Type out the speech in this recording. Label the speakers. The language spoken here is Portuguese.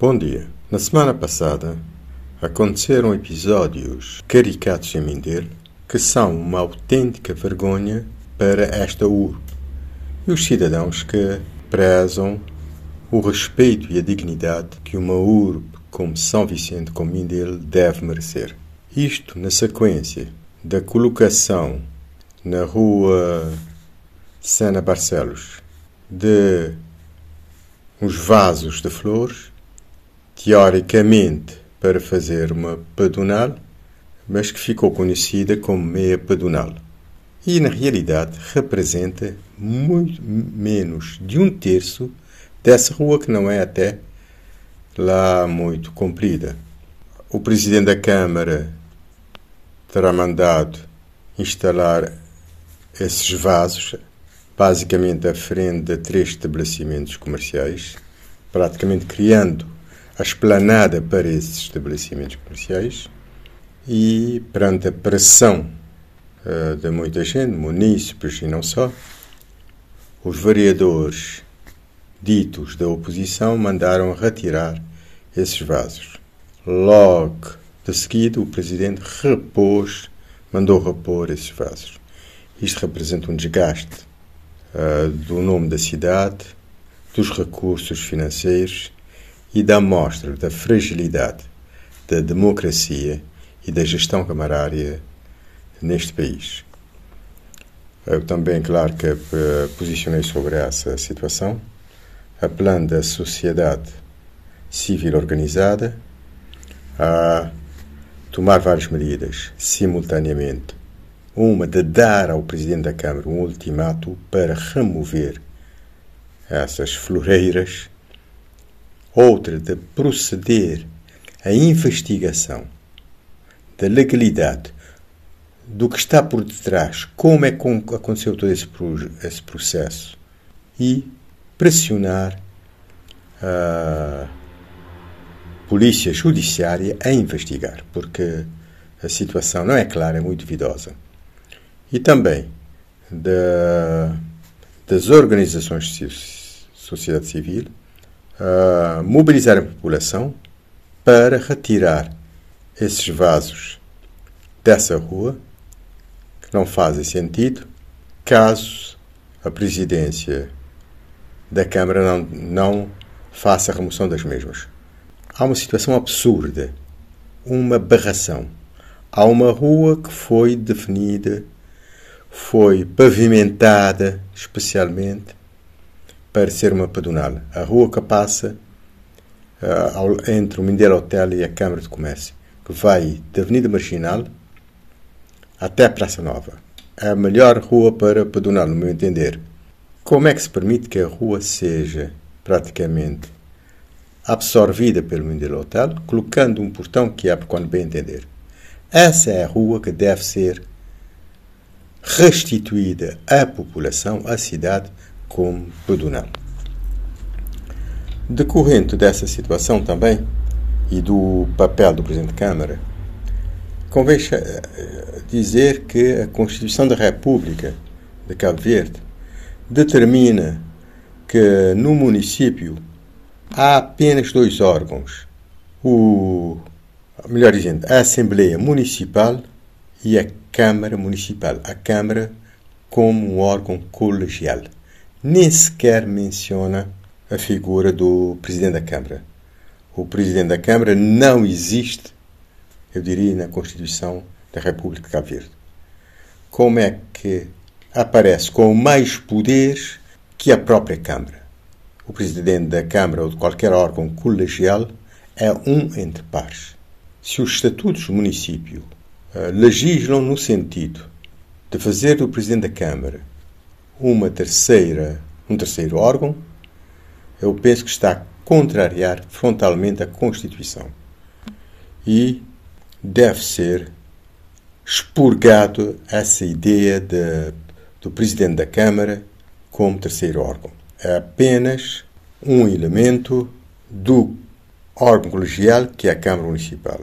Speaker 1: Bom dia. Na semana passada aconteceram episódios caricatos em Mindelo que são uma autêntica vergonha para esta urbe e os cidadãos que prezam o respeito e a dignidade que uma urbe como São Vicente, como Mindelo, deve merecer. Isto na sequência da colocação na rua Sena Barcelos de uns vasos de flores teoricamente para fazer uma pedonal, mas que ficou conhecida como meia pedonal. E na realidade representa muito menos de um terço dessa rua que não é até lá muito comprida. O presidente da Câmara terá mandado instalar esses vasos, basicamente à frente de três estabelecimentos comerciais, praticamente criando a esplanada para esses estabelecimentos comerciais e perante a pressão uh, de muita gente, munícipes e não só, os vereadores ditos da oposição mandaram retirar esses vasos. Logo de seguida, o presidente repôs, mandou repor esses vasos. Isto representa um desgaste uh, do nome da cidade, dos recursos financeiros e da mostra da fragilidade da democracia e da gestão camarária neste país. Eu também, claro, que eh, posicionei sobre essa situação, apelando à sociedade civil organizada a tomar várias medidas simultaneamente. Uma de dar ao Presidente da Câmara um ultimato para remover essas floreiras outra de proceder à investigação da legalidade do que está por detrás, como é que aconteceu todo esse, esse processo e pressionar a polícia judiciária a investigar, porque a situação não é clara, é muito duvidosa. E também da, das organizações de sociedade civil mobilizar a população para retirar esses vasos dessa rua, que não fazem sentido, caso a presidência da Câmara não, não faça a remoção das mesmas. Há uma situação absurda, uma barração. Há uma rua que foi definida, foi pavimentada especialmente para ser uma pedonal. A rua que passa uh, entre o Mindelo Hotel e a Câmara de Comércio, que vai da Avenida Marginal até a Praça Nova. É a melhor rua para pedonal, no meu entender. Como é que se permite que a rua seja praticamente absorvida pelo Mindelo Hotel, colocando um portão que abre quando bem entender? Essa é a rua que deve ser restituída à população, à cidade, como pedonal. Decorrente dessa situação também e do papel do Presidente da Câmara, convém eh, dizer que a Constituição da República de Cabo Verde determina que no município há apenas dois órgãos, o melhor dizendo, a Assembleia Municipal e a Câmara Municipal. A Câmara como um órgão colegial nem sequer menciona a figura do Presidente da Câmara. O Presidente da Câmara não existe, eu diria, na Constituição da República de Cabo Verde. Como é que aparece com mais poderes que a própria Câmara? O Presidente da Câmara ou de qualquer órgão colegial é um entre pares. Se os estatutos do município uh, legislam no sentido de fazer do Presidente da Câmara uma terceira, um terceiro órgão, eu penso que está a contrariar frontalmente a Constituição e deve ser expurgado essa ideia de, do Presidente da Câmara como terceiro órgão. É apenas um elemento do órgão colegial que é a Câmara Municipal.